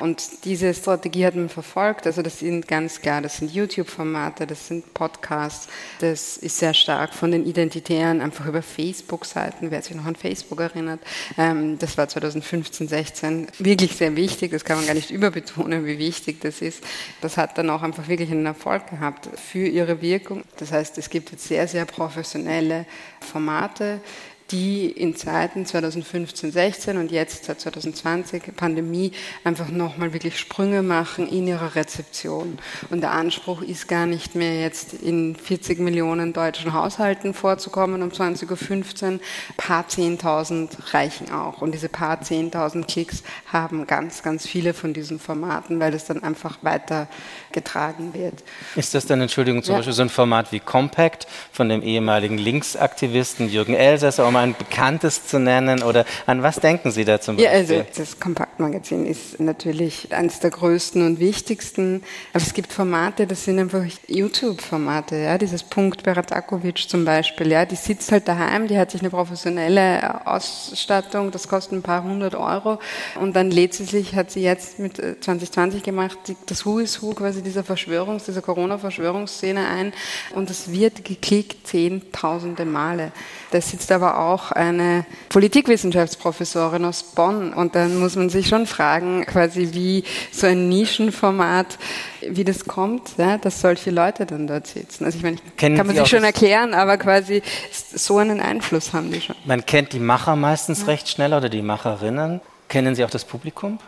Und diese Strategie hat man verfolgt. Also das sind ganz klar, das sind YouTube-Formate, das sind Podcasts, das ist sehr stark von den Identitären einfach über Facebook-Seiten, wer sich noch an Facebook erinnert. Ähm, das war 2015, 16 wirklich sehr wichtig. Das kann man gar nicht überbetonen, wie wichtig das ist. Das hat dann auch einfach wirklich einen Erfolg gehabt für ihre Wirkung. Das heißt, es gibt jetzt sehr, sehr professionelle Formate, die in Zeiten 2015, 16 und jetzt seit 2020 Pandemie einfach nochmal wirklich Sprünge machen in ihrer Rezeption. Und der Anspruch ist gar nicht mehr jetzt in 40 Millionen deutschen Haushalten vorzukommen um 20.15 Uhr. Paar Zehntausend reichen auch. Und diese paar Zehntausend Klicks haben ganz, ganz viele von diesen Formaten, weil das dann einfach weitergetragen wird. Ist das dann, Entschuldigung, zum ja. Beispiel so ein Format wie Compact von dem ehemaligen Linksaktivisten Jürgen Elsässer, um ein bekanntes zu nennen? Oder an was denken Sie da zum Beispiel? Ja, also das Kompaktmagazin ist natürlich eines der größten und wichtigsten. Aber es gibt Formate, das sind einfach YouTube-Formate. Ja, dieses Punkt Beratakovic zum Beispiel. Ja, die sitzt halt daheim, die hat sich eine professionelle Ausstattung, das kostet ein paar hundert Euro. Und dann lädt sie sich, hat sie jetzt mit 2020 äh, gemacht, das Who is Who quasi dieser Verschwörungs-, dieser Corona-Verschwörungsszene ein. Und es wird geklickt zehntausende Male. Da sitzt aber auch eine Politikwissenschaftsprofessorin aus Bonn und dann muss man sich schon fragen, quasi wie so ein Nischenformat, wie das kommt, ja, dass solche Leute dann dort sitzen. Also ich meine, Kennen kann man sich schon erklären, aber quasi so einen Einfluss haben die schon. Man kennt die Macher meistens ja. recht schnell oder die Macherinnen. Kennen Sie auch das Publikum?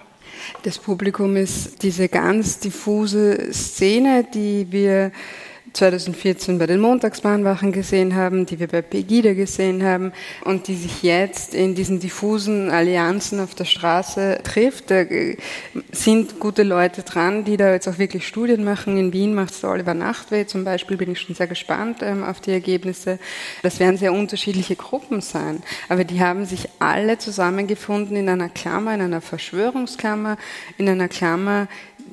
Das Publikum ist diese ganz diffuse Szene, die wir 2014 bei den Montagsbahnwachen gesehen haben, die wir bei Pegida gesehen haben und die sich jetzt in diesen diffusen Allianzen auf der Straße trifft. Da sind gute Leute dran, die da jetzt auch wirklich Studien machen. In Wien macht es Oliver Nachtweh zum Beispiel, bin ich schon sehr gespannt ähm, auf die Ergebnisse. Das werden sehr unterschiedliche Gruppen sein, aber die haben sich alle zusammengefunden in einer Klammer, in einer Verschwörungsklammer, in einer Klammer,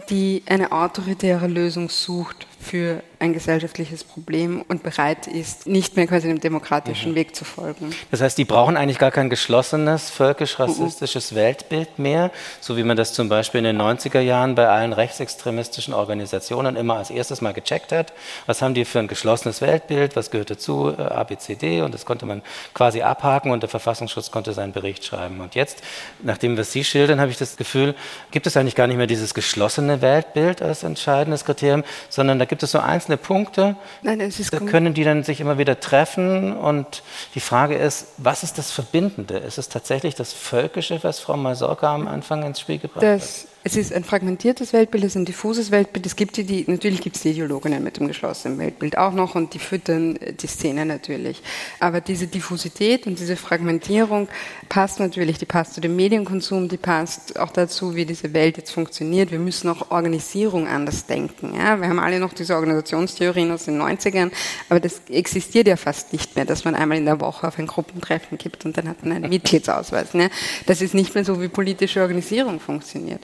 die eine autoritäre Lösung sucht für ein gesellschaftliches Problem und bereit ist, nicht mehr quasi dem demokratischen mhm. Weg zu folgen. Das heißt, die brauchen eigentlich gar kein geschlossenes völkisch-rassistisches mhm. Weltbild mehr, so wie man das zum Beispiel in den 90er Jahren bei allen rechtsextremistischen Organisationen immer als erstes mal gecheckt hat. Was haben die für ein geschlossenes Weltbild? Was gehört dazu? Äh, ABCD und das konnte man quasi abhaken und der Verfassungsschutz konnte seinen Bericht schreiben. Und jetzt, nachdem wir Sie schildern, habe ich das Gefühl, gibt es eigentlich gar nicht mehr dieses geschlossene Weltbild als entscheidendes Kriterium, sondern da gibt es so einzelne Punkte, Nein, da können die dann sich immer wieder treffen und die Frage ist, was ist das Verbindende? Ist es tatsächlich das Völkische, was Frau Masorka am Anfang ins Spiel gebracht das, hat? Es ist ein fragmentiertes Weltbild, es ist ein diffuses Weltbild. Es gibt die, die natürlich gibt es die Ideologinnen mit dem geschlossenen Weltbild auch noch und die füttern die Szene natürlich. Aber diese Diffusität und diese Fragmentierung passt natürlich, die passt zu dem Medienkonsum, die passt auch dazu, wie diese Welt jetzt funktioniert. Wir müssen auch Organisierung anders denken. Ja? Wir haben alle noch diese Organisationstheorien aus den 90ern, aber das existiert ja fast nicht mehr, dass man einmal in der Woche auf ein Gruppentreffen gibt und dann hat man einen Mitgliedsausweis. Ne? Das ist nicht mehr so, wie politische Organisierung funktioniert.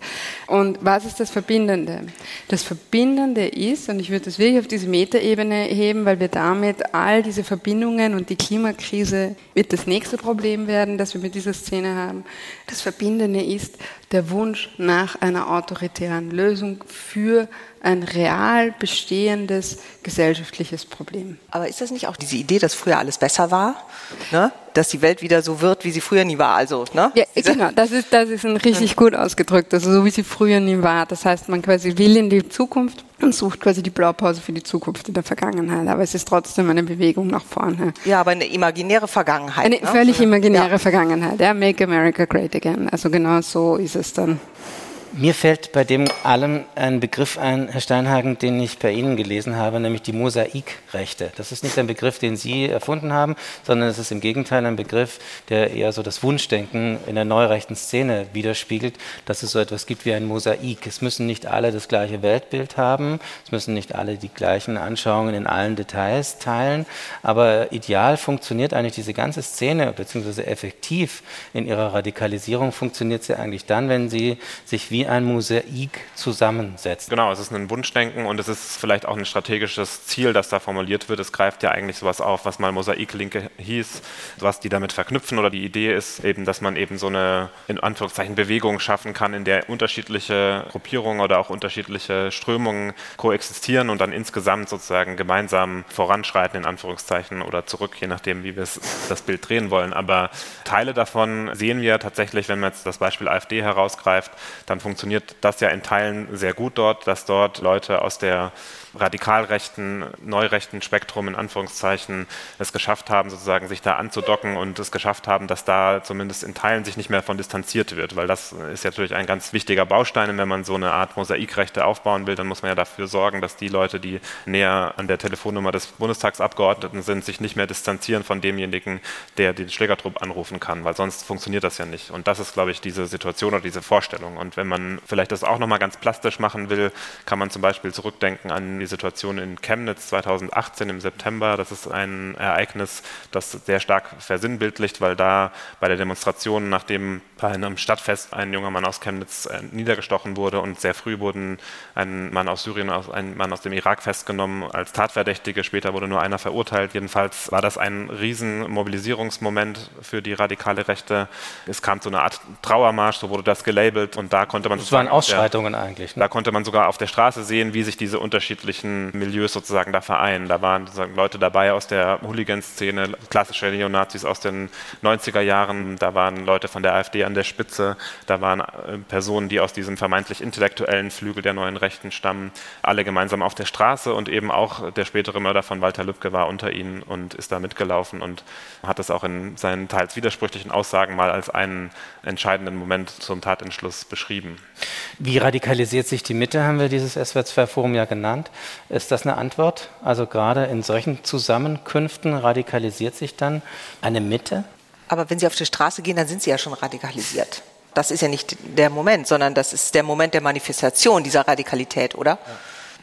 Und was ist das Verbindende? Das Verbindende ist, und ich würde das wirklich auf diese Metaebene heben, weil wir damit all diese Verbindungen und die Klimakrise wird das nächste Problem werden, das wir mit dieser Szene haben. Das Verbindende ist der Wunsch nach einer autoritären Lösung für ein real bestehendes gesellschaftliches Problem. Aber ist das nicht auch diese Idee, dass früher alles besser war? Ne? Dass die Welt wieder so wird, wie sie früher nie war? Also, ne? Ja, genau, das ist, das ist ein richtig gut ausgedrückt. Also so wie sie früher nie war. Das heißt, man quasi will in die Zukunft und sucht quasi die Blaupause für die Zukunft in der Vergangenheit. Aber es ist trotzdem eine Bewegung nach vorne. Ja, aber eine imaginäre Vergangenheit. Eine ne? völlig imaginäre ja. Vergangenheit. Ja, Make America Great Again. Also genau so ist es dann. Mir fällt bei dem allem ein Begriff ein, Herr Steinhagen, den ich bei Ihnen gelesen habe, nämlich die Mosaikrechte. Das ist nicht ein Begriff, den Sie erfunden haben, sondern es ist im Gegenteil ein Begriff, der eher so das Wunschdenken in der neurechten Szene widerspiegelt, dass es so etwas gibt wie ein Mosaik. Es müssen nicht alle das gleiche Weltbild haben, es müssen nicht alle die gleichen Anschauungen in allen Details teilen, aber ideal funktioniert eigentlich diese ganze Szene, beziehungsweise effektiv in ihrer Radikalisierung funktioniert sie eigentlich dann, wenn sie sich wie wie ein Mosaik zusammensetzt. Genau, es ist ein Wunschdenken und es ist vielleicht auch ein strategisches Ziel, das da formuliert wird. Es greift ja eigentlich sowas auf, was mal Mosaiklinke hieß, was die damit verknüpfen oder die Idee ist eben, dass man eben so eine in Anführungszeichen Bewegung schaffen kann, in der unterschiedliche Gruppierungen oder auch unterschiedliche Strömungen koexistieren und dann insgesamt sozusagen gemeinsam voranschreiten in Anführungszeichen oder zurück, je nachdem, wie wir das Bild drehen wollen. Aber Teile davon sehen wir tatsächlich, wenn man jetzt das Beispiel AfD herausgreift, dann funktioniert das ja in Teilen sehr gut dort, dass dort Leute aus der radikalrechten, neurechten Spektrum in Anführungszeichen es geschafft haben, sozusagen sich da anzudocken und es geschafft haben, dass da zumindest in Teilen sich nicht mehr von distanziert wird, weil das ist natürlich ein ganz wichtiger Baustein. Und wenn man so eine Art Mosaikrechte aufbauen will, dann muss man ja dafür sorgen, dass die Leute, die näher an der Telefonnummer des Bundestagsabgeordneten sind, sich nicht mehr distanzieren von demjenigen, der den Schlägertrupp anrufen kann, weil sonst funktioniert das ja nicht. Und das ist, glaube ich, diese Situation oder diese Vorstellung. Und wenn man vielleicht das auch nochmal ganz plastisch machen will, kann man zum Beispiel zurückdenken an die Situation in Chemnitz 2018 im September. Das ist ein Ereignis, das sehr stark versinnbildlicht, weil da bei der Demonstration, nachdem bei einem Stadtfest ein junger Mann aus Chemnitz äh, niedergestochen wurde und sehr früh wurden ein Mann aus Syrien und ein Mann aus dem Irak festgenommen als Tatverdächtige. Später wurde nur einer verurteilt. Jedenfalls war das ein riesen Mobilisierungsmoment für die radikale Rechte. Es kam zu einer Art Trauermarsch, so wurde das gelabelt und da konnte man das waren Ausschreitungen der, eigentlich. Ne? Da konnte man sogar auf der Straße sehen, wie sich diese unterschiedlichen Milieus sozusagen da vereinen. Da waren Leute dabei aus der Hooligan-Szene, klassische Neonazis aus den 90er Jahren. Da waren Leute von der AfD an der Spitze. Da waren äh, Personen, die aus diesem vermeintlich intellektuellen Flügel der neuen Rechten stammen, alle gemeinsam auf der Straße und eben auch der spätere Mörder von Walter Lübcke war unter ihnen und ist da mitgelaufen und hat das auch in seinen teils widersprüchlichen Aussagen mal als einen entscheidenden Moment zum Tatentschluss beschrieben. Wie radikalisiert sich die Mitte, haben wir dieses SWR2-Forum ja genannt. Ist das eine Antwort? Also gerade in solchen Zusammenkünften radikalisiert sich dann eine Mitte? Aber wenn Sie auf die Straße gehen, dann sind Sie ja schon radikalisiert. Das ist ja nicht der Moment, sondern das ist der Moment der Manifestation dieser Radikalität, oder? Ja.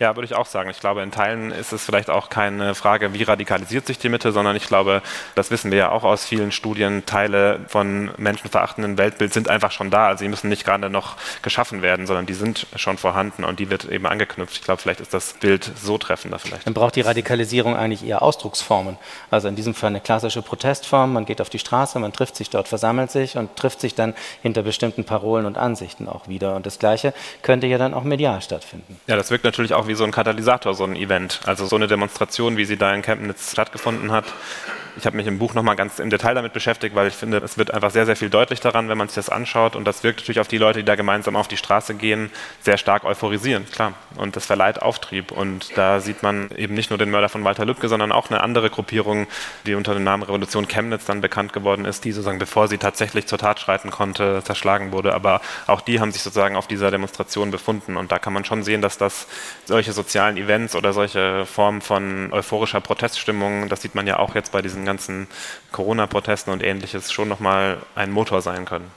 Ja, würde ich auch sagen. Ich glaube, in Teilen ist es vielleicht auch keine Frage, wie radikalisiert sich die Mitte, sondern ich glaube, das wissen wir ja auch aus vielen Studien, Teile von menschenverachtenden Weltbild sind einfach schon da. Also sie müssen nicht gerade noch geschaffen werden, sondern die sind schon vorhanden und die wird eben angeknüpft. Ich glaube, vielleicht ist das Bild so treffender vielleicht. Dann braucht die Radikalisierung eigentlich eher Ausdrucksformen. Also in diesem Fall eine klassische Protestform. Man geht auf die Straße, man trifft sich dort, versammelt sich und trifft sich dann hinter bestimmten Parolen und Ansichten auch wieder. Und das Gleiche könnte ja dann auch medial stattfinden. Ja, das wirkt natürlich auch auch wie so ein Katalysator, so ein Event. Also so eine Demonstration, wie sie da in Chemnitz stattgefunden hat, ich habe mich im Buch nochmal ganz im Detail damit beschäftigt, weil ich finde, es wird einfach sehr, sehr viel deutlich daran, wenn man sich das anschaut. Und das wirkt natürlich auf die Leute, die da gemeinsam auf die Straße gehen, sehr stark euphorisierend, klar. Und das verleiht Auftrieb. Und da sieht man eben nicht nur den Mörder von Walter Lübcke, sondern auch eine andere Gruppierung, die unter dem Namen Revolution Chemnitz dann bekannt geworden ist, die sozusagen, bevor sie tatsächlich zur Tat schreiten konnte, zerschlagen wurde. Aber auch die haben sich sozusagen auf dieser Demonstration befunden. Und da kann man schon sehen, dass das solche sozialen Events oder solche Formen von euphorischer Proteststimmung, das sieht man ja auch jetzt bei diesen ganzen Corona-Protesten und ähnliches schon nochmal ein Motor sein können.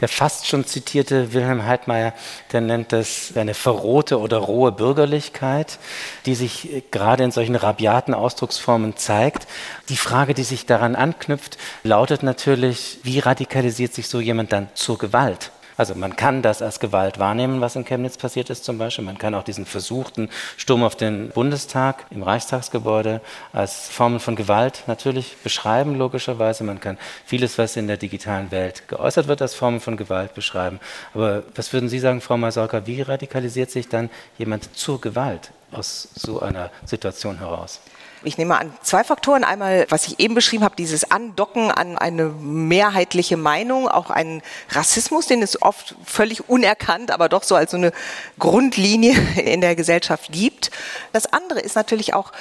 Der fast schon zitierte Wilhelm Heidmeier, der nennt das eine verrohte oder rohe Bürgerlichkeit, die sich gerade in solchen rabiaten Ausdrucksformen zeigt. Die Frage, die sich daran anknüpft, lautet natürlich, wie radikalisiert sich so jemand dann zur Gewalt? Also man kann das als Gewalt wahrnehmen, was in Chemnitz passiert ist zum Beispiel. Man kann auch diesen versuchten Sturm auf den Bundestag im Reichstagsgebäude als Formen von Gewalt natürlich beschreiben, logischerweise. Man kann vieles, was in der digitalen Welt geäußert wird, als Formen von Gewalt beschreiben. Aber was würden Sie sagen, Frau Masorka, wie radikalisiert sich dann jemand zur Gewalt aus so einer Situation heraus? Ich nehme an zwei Faktoren. Einmal, was ich eben beschrieben habe, dieses Andocken an eine mehrheitliche Meinung, auch einen Rassismus, den es oft völlig unerkannt, aber doch so als so eine Grundlinie [LAUGHS] in der Gesellschaft gibt. Das andere ist natürlich auch,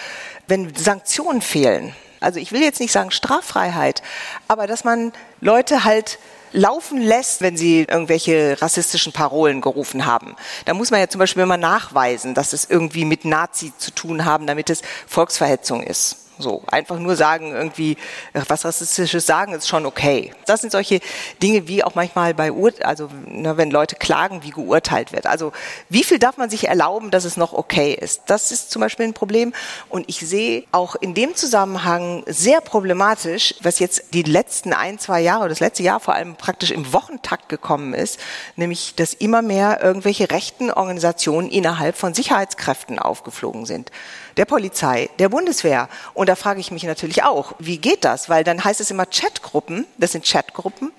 wenn Sanktionen fehlen. Also ich will jetzt nicht sagen Straffreiheit, aber dass man Leute halt laufen lässt, wenn sie irgendwelche rassistischen Parolen gerufen haben. Da muss man ja zum Beispiel immer nachweisen, dass es irgendwie mit Nazi zu tun haben, damit es Volksverhetzung ist. So, einfach nur sagen, irgendwie was Rassistisches sagen, ist schon okay. Das sind solche Dinge, wie auch manchmal bei Ur also ne, wenn Leute klagen, wie geurteilt wird. Also wie viel darf man sich erlauben, dass es noch okay ist? Das ist zum Beispiel ein Problem. Und ich sehe auch in dem Zusammenhang sehr problematisch, was jetzt die letzten ein, zwei Jahre, das letzte Jahr vor allem praktisch im Wochentakt gekommen ist, nämlich, dass immer mehr irgendwelche rechten Organisationen innerhalb von Sicherheitskräften aufgeflogen sind der Polizei, der Bundeswehr. Und da frage ich mich natürlich auch, wie geht das? Weil dann heißt es immer Chatgruppen, das sind Chatgruppen.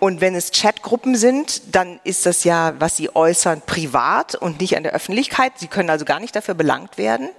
Und wenn es Chatgruppen sind, dann ist das ja, was sie äußern, privat und nicht an der Öffentlichkeit. Sie können also gar nicht dafür belangt werden.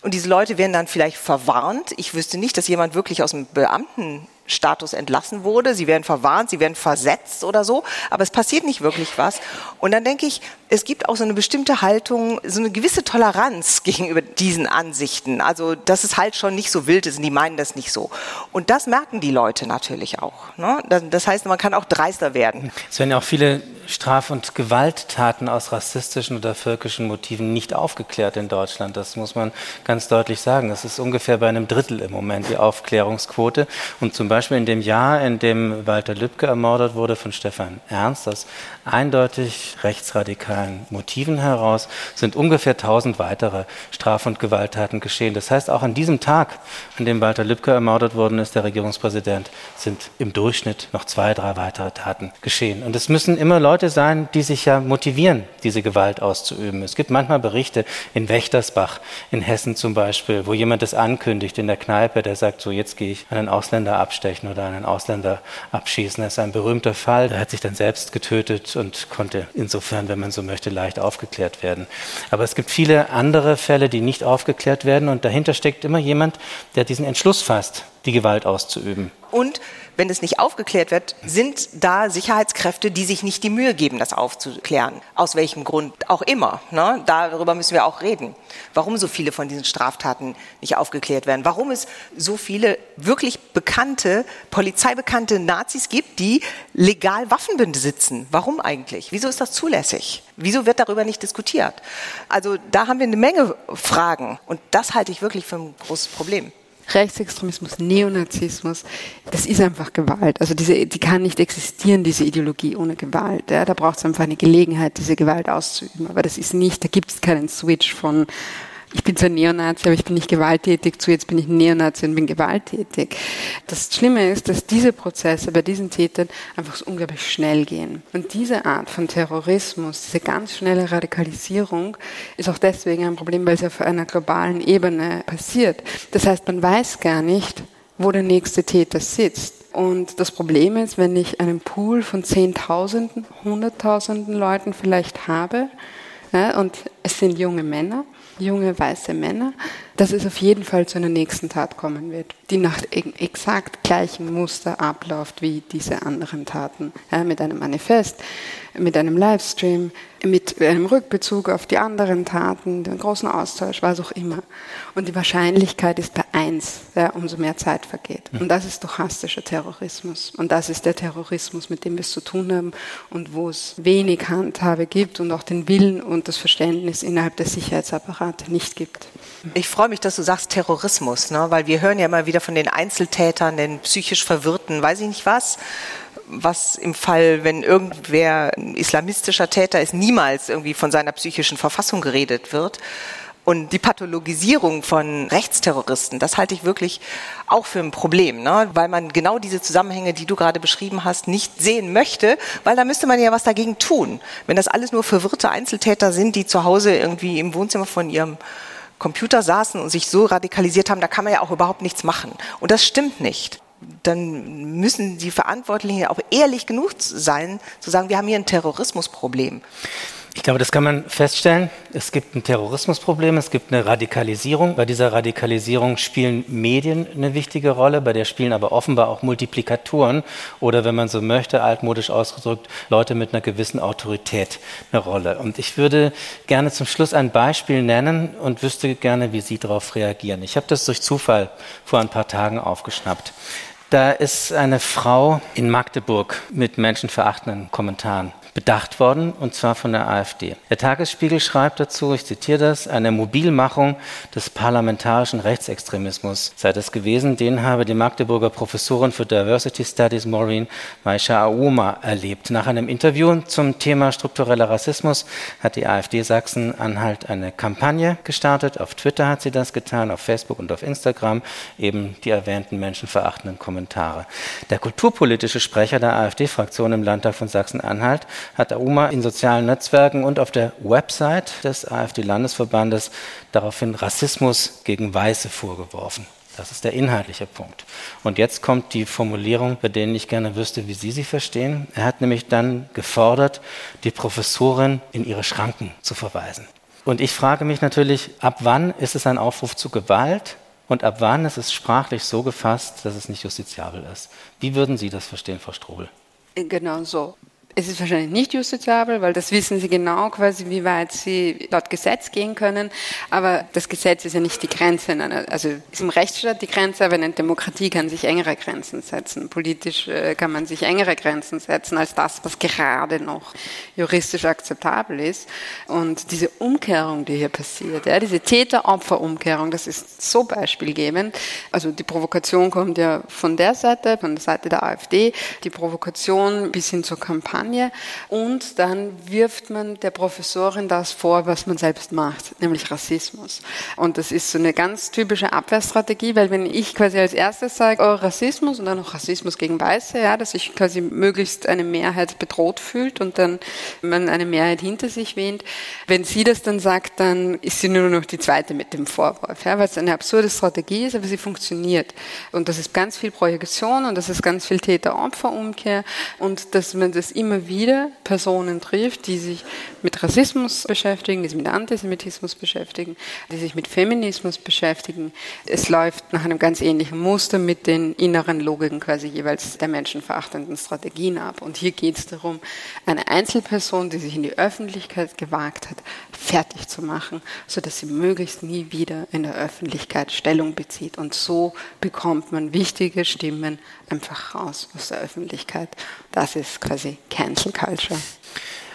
Und diese Leute werden dann vielleicht verwarnt. Ich wüsste nicht, dass jemand wirklich aus dem Beamten Status entlassen wurde. Sie werden verwarnt, sie werden versetzt oder so, aber es passiert nicht wirklich was. Und dann denke ich, es gibt auch so eine bestimmte Haltung, so eine gewisse Toleranz [LAUGHS] gegenüber diesen Ansichten. Also, dass es halt schon nicht so wild ist und die meinen das nicht so. Und das merken die Leute natürlich auch. Ne? Das heißt, man kann auch dreister werden. Es werden ja auch viele Straf- und Gewalttaten aus rassistischen oder völkischen Motiven nicht aufgeklärt in Deutschland. Das muss man ganz deutlich sagen. Das ist ungefähr bei einem Drittel im Moment die Aufklärungsquote. Und zum Beispiel in dem Jahr, in dem Walter Lübcke ermordet wurde von Stefan Ernst, aus eindeutig rechtsradikalen Motiven heraus, sind ungefähr 1000 weitere Straf- und Gewalttaten geschehen. Das heißt, auch an diesem Tag, an dem Walter Lübcke ermordet worden ist, der Regierungspräsident, sind im Durchschnitt noch zwei, drei weitere Taten geschehen. Und es müssen immer Leute sein, die sich ja motivieren, diese Gewalt auszuüben. Es gibt manchmal Berichte in Wächtersbach, in Hessen zum Beispiel, wo jemand das ankündigt in der Kneipe, der sagt, so jetzt gehe ich einen Ausländer abstechen oder einen Ausländer abschießen. Das ist ein berühmter Fall. Der hat sich dann selbst getötet und konnte insofern, wenn man so möchte, leicht aufgeklärt werden. Aber es gibt viele andere Fälle, die nicht aufgeklärt werden und dahinter steckt immer jemand, der diesen Entschluss fasst, die Gewalt auszuüben. Und wenn es nicht aufgeklärt wird, sind da Sicherheitskräfte, die sich nicht die Mühe geben, das aufzuklären. Aus welchem Grund auch immer. Ne? Darüber müssen wir auch reden. Warum so viele von diesen Straftaten nicht aufgeklärt werden. Warum es so viele wirklich bekannte, polizeibekannte Nazis gibt, die legal Waffen besitzen. Warum eigentlich? Wieso ist das zulässig? Wieso wird darüber nicht diskutiert? Also da haben wir eine Menge Fragen. Und das halte ich wirklich für ein großes Problem. Rechtsextremismus, Neonazismus, das ist einfach Gewalt. Also diese, die kann nicht existieren, diese Ideologie ohne Gewalt. Ja, da braucht es einfach eine Gelegenheit, diese Gewalt auszuüben. Aber das ist nicht, da gibt es keinen Switch von ich bin zwar Neonazi, aber ich bin nicht gewalttätig, zu jetzt bin ich Neonazi und bin gewalttätig. Das Schlimme ist, dass diese Prozesse bei diesen Tätern einfach so unglaublich schnell gehen. Und diese Art von Terrorismus, diese ganz schnelle Radikalisierung, ist auch deswegen ein Problem, weil es auf einer globalen Ebene passiert. Das heißt, man weiß gar nicht, wo der nächste Täter sitzt. Und das Problem ist, wenn ich einen Pool von Zehntausenden, Hunderttausenden Leuten vielleicht habe, ja, und es sind junge Männer, junge weiße Männer, dass es auf jeden Fall zu einer nächsten Tat kommen wird, die nach exakt gleichem Muster abläuft wie diese anderen Taten. Ja, mit einem Manifest, mit einem Livestream, mit einem Rückbezug auf die anderen Taten, den großen Austausch, was auch immer. Und die Wahrscheinlichkeit ist bei eins, ja, umso mehr Zeit vergeht. Und das ist stochastischer Terrorismus. Und das ist der Terrorismus, mit dem wir es zu tun haben und wo es wenig Handhabe gibt und auch den Willen und das Verständnis innerhalb der Sicherheitsapparate nicht gibt. Ich freue mich, dass du sagst Terrorismus, ne? weil wir hören ja immer wieder von den Einzeltätern, den psychisch Verwirrten, weiß ich nicht was was im Fall, wenn irgendwer ein islamistischer Täter ist, niemals irgendwie von seiner psychischen Verfassung geredet wird. Und die Pathologisierung von Rechtsterroristen, das halte ich wirklich auch für ein Problem, ne? weil man genau diese Zusammenhänge, die du gerade beschrieben hast, nicht sehen möchte, weil da müsste man ja was dagegen tun. Wenn das alles nur verwirrte Einzeltäter sind, die zu Hause irgendwie im Wohnzimmer von ihrem Computer saßen und sich so radikalisiert haben, da kann man ja auch überhaupt nichts machen. Und das stimmt nicht. Dann müssen die Verantwortlichen auch ehrlich genug sein, zu sagen, wir haben hier ein Terrorismusproblem. Ich glaube, das kann man feststellen. Es gibt ein Terrorismusproblem, es gibt eine Radikalisierung. Bei dieser Radikalisierung spielen Medien eine wichtige Rolle, bei der spielen aber offenbar auch Multiplikatoren oder, wenn man so möchte, altmodisch ausgedrückt, Leute mit einer gewissen Autorität eine Rolle. Und ich würde gerne zum Schluss ein Beispiel nennen und wüsste gerne, wie Sie darauf reagieren. Ich habe das durch Zufall vor ein paar Tagen aufgeschnappt. Da ist eine Frau in Magdeburg mit menschenverachtenden Kommentaren bedacht worden, und zwar von der AfD. Der Tagesspiegel schreibt dazu, ich zitiere das, eine Mobilmachung des parlamentarischen Rechtsextremismus sei das gewesen. Den habe die Magdeburger Professorin für Diversity Studies Maureen Maisha Auma erlebt. Nach einem Interview zum Thema struktureller Rassismus hat die AfD Sachsen-Anhalt eine Kampagne gestartet. Auf Twitter hat sie das getan, auf Facebook und auf Instagram eben die erwähnten menschenverachtenden Kommentare. Der kulturpolitische Sprecher der AfD-Fraktion im Landtag von Sachsen-Anhalt hat AUMA in sozialen Netzwerken und auf der Website des AfD-Landesverbandes daraufhin Rassismus gegen Weiße vorgeworfen. Das ist der inhaltliche Punkt. Und jetzt kommt die Formulierung, bei denen ich gerne wüsste, wie Sie sie verstehen. Er hat nämlich dann gefordert, die Professorin in ihre Schranken zu verweisen. Und ich frage mich natürlich, ab wann ist es ein Aufruf zu Gewalt und ab wann ist es sprachlich so gefasst, dass es nicht justiziabel ist? Wie würden Sie das verstehen, Frau Strobel? Genau so Es ist wahrscheinlich nicht justiziabel, weil das wissen sie genau quasi, wie weit sie laut Gesetz gehen können. Aber das Gesetz ist ja nicht die Grenze. Einer, also ist im Rechtsstaat die Grenze, aber eine Demokratie kann sich engere Grenzen setzen. Politisch äh, kann man sich engere Grenzen setzen als das, was gerade noch juristisch akzeptabel ist. Und diese Umkehrung, die hier passiert, ja, diese Täter-Opfer-Umkehrung, das ist so beispielgebend. Also die Provokation kommt ja von der Seite, von der Seite der AfD, die Provokation bis hin zur Kampagne Kampagne und dann wirft man der Professorin das vor, was man selbst macht, nämlich Rassismus. Und das ist so eine ganz typische Abwehrstrategie, weil wenn ich quasi als erstes sage, oh, Rassismus und dann noch Rassismus gegen Weiße, ja, dass sich quasi möglichst eine Mehrheit bedroht fühlt und dann man eine Mehrheit hinter sich wähnt, wenn sie das dann sagt, dann ist sie nur noch die zweite mit dem Vorwurf, ja, weil es eine absurde Strategie ist, aber sie funktioniert. Und das ist ganz viel Projektion und das ist ganz viel Täter-Opfer-Umkehr und dass man das immer immer wieder Personen trifft, die sich mit Rassismus beschäftigen, die sich mit Antisemitismus beschäftigen, die sich mit Feminismus beschäftigen. Es läuft nach einem ganz ähnlichen Muster mit den inneren Logiken quasi jeweils der menschenverachtenden Strategien ab. Und hier geht es darum, eine Einzelperson, die sich in die Öffentlichkeit gewagt hat, fertig zu machen, sodass sie möglichst nie wieder in der Öffentlichkeit Stellung bezieht. Und so bekommt man wichtige Stimmen einfach raus aus der Öffentlichkeit. Das ist quasi Cancel Culture.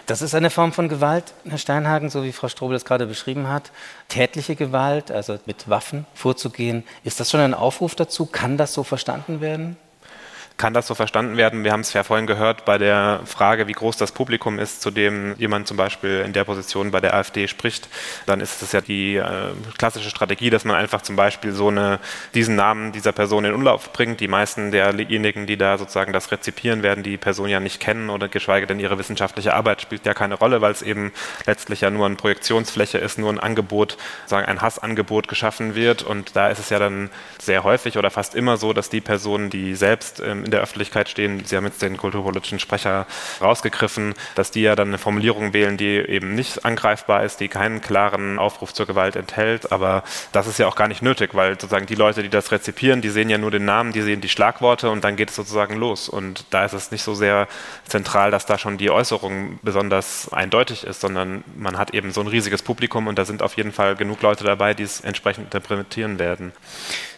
Das ist eine Form von Gewalt, Herr Steinhagen, so wie Frau Strobel es gerade beschrieben hat. Tätliche Gewalt, also mit Waffen vorzugehen. Ist das schon ein Aufruf dazu? Kann das so verstanden werden? Kann das so verstanden werden? Wir haben es ja vorhin gehört bei der Frage, wie groß das Publikum ist, zu dem jemand zum Beispiel in der Position bei der AfD spricht. Dann ist es ja die äh, klassische Strategie, dass man einfach zum Beispiel so eine, diesen Namen dieser Person in Umlauf bringt. Die meisten derjenigen, die da sozusagen das rezipieren, werden die Person ja nicht kennen oder geschweige denn ihre wissenschaftliche Arbeit spielt ja keine Rolle, weil es eben letztlich ja nur eine Projektionsfläche ist, nur ein Angebot, sagen ein Hassangebot geschaffen wird. Und da ist es ja dann sehr häufig oder fast immer so, dass die Personen, die selbst ähm, in der Öffentlichkeit stehen, Sie haben jetzt den kulturpolitischen Sprecher rausgegriffen, dass die ja dann eine Formulierung wählen, die eben nicht angreifbar ist, die keinen klaren Aufruf zur Gewalt enthält. Aber das ist ja auch gar nicht nötig, weil sozusagen die Leute, die das rezipieren, die sehen ja nur den Namen, die sehen die Schlagworte und dann geht es sozusagen los. Und da ist es nicht so sehr zentral, dass da schon die Äußerung besonders eindeutig ist, sondern man hat eben so ein riesiges Publikum und da sind auf jeden Fall genug Leute dabei, die es entsprechend interpretieren werden.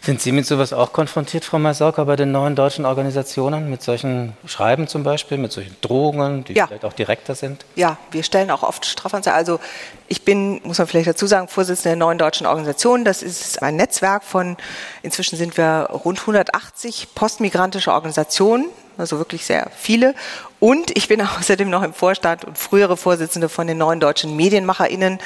Sind Sie mit sowas auch konfrontiert, Frau Maisauka, bei den neuen deutschen Organisationen, mit solchen Schreiben zum Beispiel, mit solchen Drohungen, die ja. vielleicht auch direkter sind? Ja, wir stellen auch oft Strafanzeigen. Also ich bin, muss man vielleicht dazu sagen, Vorsitzende der neuen deutschen Organisation. Das ist ein Netzwerk von, inzwischen sind wir rund 180 postmigrantische Organisationen, also wirklich sehr viele. Und ich bin [LAUGHS] außerdem noch im Vorstand und frühere Vorsitzende von den neuen deutschen MedienmacherInnen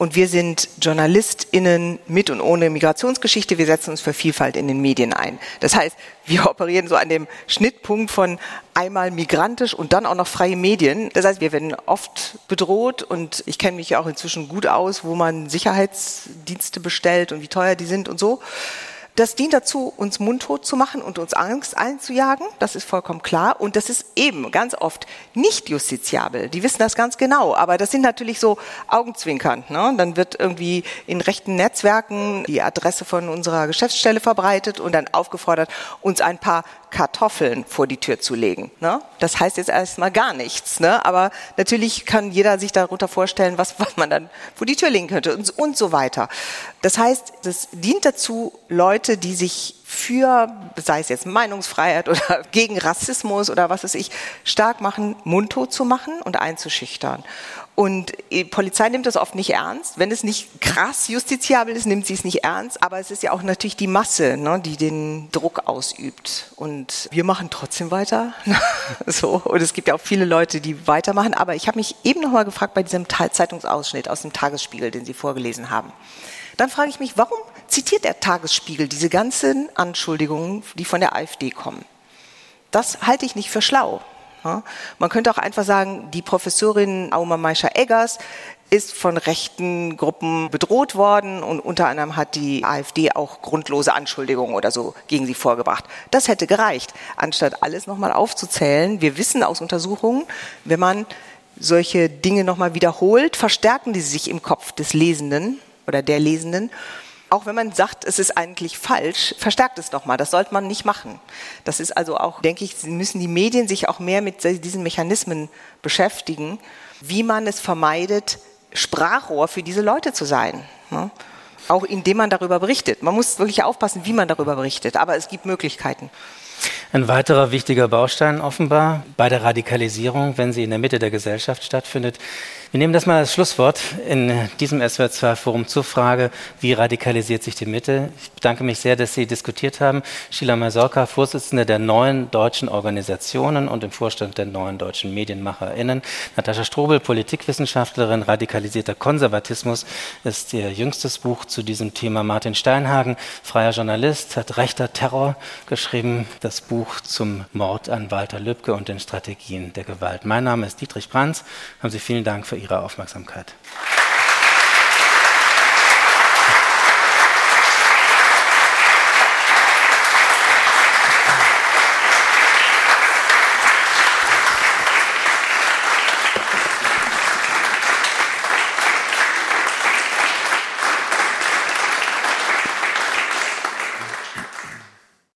und wir sind JournalistInnen mit und ohne Migrationsgeschichte. Wir setzen uns für Vielfalt in den Medien ein. Das heißt, wir operieren so an dem Schnittpunkt von einmal migrantisch und dann auch noch freie Medien. Das heißt, wir werden oft bedroht und ich kenne mich ja auch inzwischen gut aus, wo man Sicherheitsdienste bestellt und wie teuer die sind und so. Das dient dazu, uns mundtot zu machen und uns Angst einzujagen. Das ist vollkommen klar. Und das ist eben ganz oft nicht justiziabel. Die wissen das ganz genau. Aber das sind natürlich so Augenzwinkern. Ne? Dann wird irgendwie in rechten Netzwerken die Adresse von unserer Geschäftsstelle verbreitet und dann aufgefordert, uns ein paar Kartoffeln vor die Tür zu legen. Ne? Das heißt jetzt erstmal gar nichts. Ne? Aber natürlich kann jeder sich darunter vorstellen, was, was man dann vor die Tür legen könnte und, und so weiter. Das heißt, das dient dazu, Leute, die sich für, sei es jetzt Meinungsfreiheit oder [LAUGHS] gegen Rassismus oder was weiß ich, stark machen, mundtot zu machen und einzuschüchtern. Und die Polizei nimmt das oft nicht ernst. Wenn es nicht krass justiziabel ist, nimmt sie es nicht ernst. Aber es ist ja auch natürlich die Masse, ne, die den Druck ausübt. Und wir machen trotzdem weiter. [LAUGHS] so. Und es gibt ja auch viele Leute, die weitermachen. Aber ich habe mich eben noch mal gefragt bei diesem Zeitungsausschnitt aus dem Tagesspiegel, den Sie vorgelesen haben. Dann frage ich mich, warum zitiert der Tagesspiegel diese ganzen Anschuldigungen, die von der AfD kommen? Das halte ich nicht für schlau. Man könnte auch einfach sagen, die Professorin Auma Meischer-Eggers ist von rechten Gruppen bedroht worden und unter anderem hat die AfD auch grundlose Anschuldigungen oder so gegen sie vorgebracht. Das hätte gereicht, anstatt alles nochmal aufzuzählen. Wir wissen aus Untersuchungen, wenn man solche Dinge nochmal wiederholt, verstärken die sich im Kopf des Lesenden oder der Lesenden. Auch wenn man sagt, es ist eigentlich falsch, verstärkt es nochmal. Das sollte man nicht machen. Das ist also auch, denke ich, müssen die Medien sich auch mehr mit diesen Mechanismen beschäftigen, wie man es vermeidet, Sprachrohr für diese Leute zu sein. Ne? Auch indem man darüber berichtet. Man muss wirklich aufpassen, wie man darüber berichtet, aber es gibt Möglichkeiten. Ein weiterer wichtiger Baustein offenbar bei der Radikalisierung, wenn sie in der Mitte der Gesellschaft stattfindet, wir nehmen das mal als Schlusswort in diesem SWR2-Forum zur Frage, wie radikalisiert sich die Mitte. Ich bedanke mich sehr, dass Sie diskutiert haben. Sheila Masorka, Vorsitzende der neuen deutschen Organisationen und im Vorstand der neuen deutschen MedienmacherInnen. Natascha Strobel, Politikwissenschaftlerin, radikalisierter Konservatismus ist ihr jüngstes Buch zu diesem Thema. Martin Steinhagen, freier Journalist, hat rechter Terror geschrieben, das Buch zum Mord an Walter Lübcke und den Strategien der Gewalt. Mein Name ist Dietrich Brands. Haben Sie vielen Dank für Ihre Aufmerksamkeit.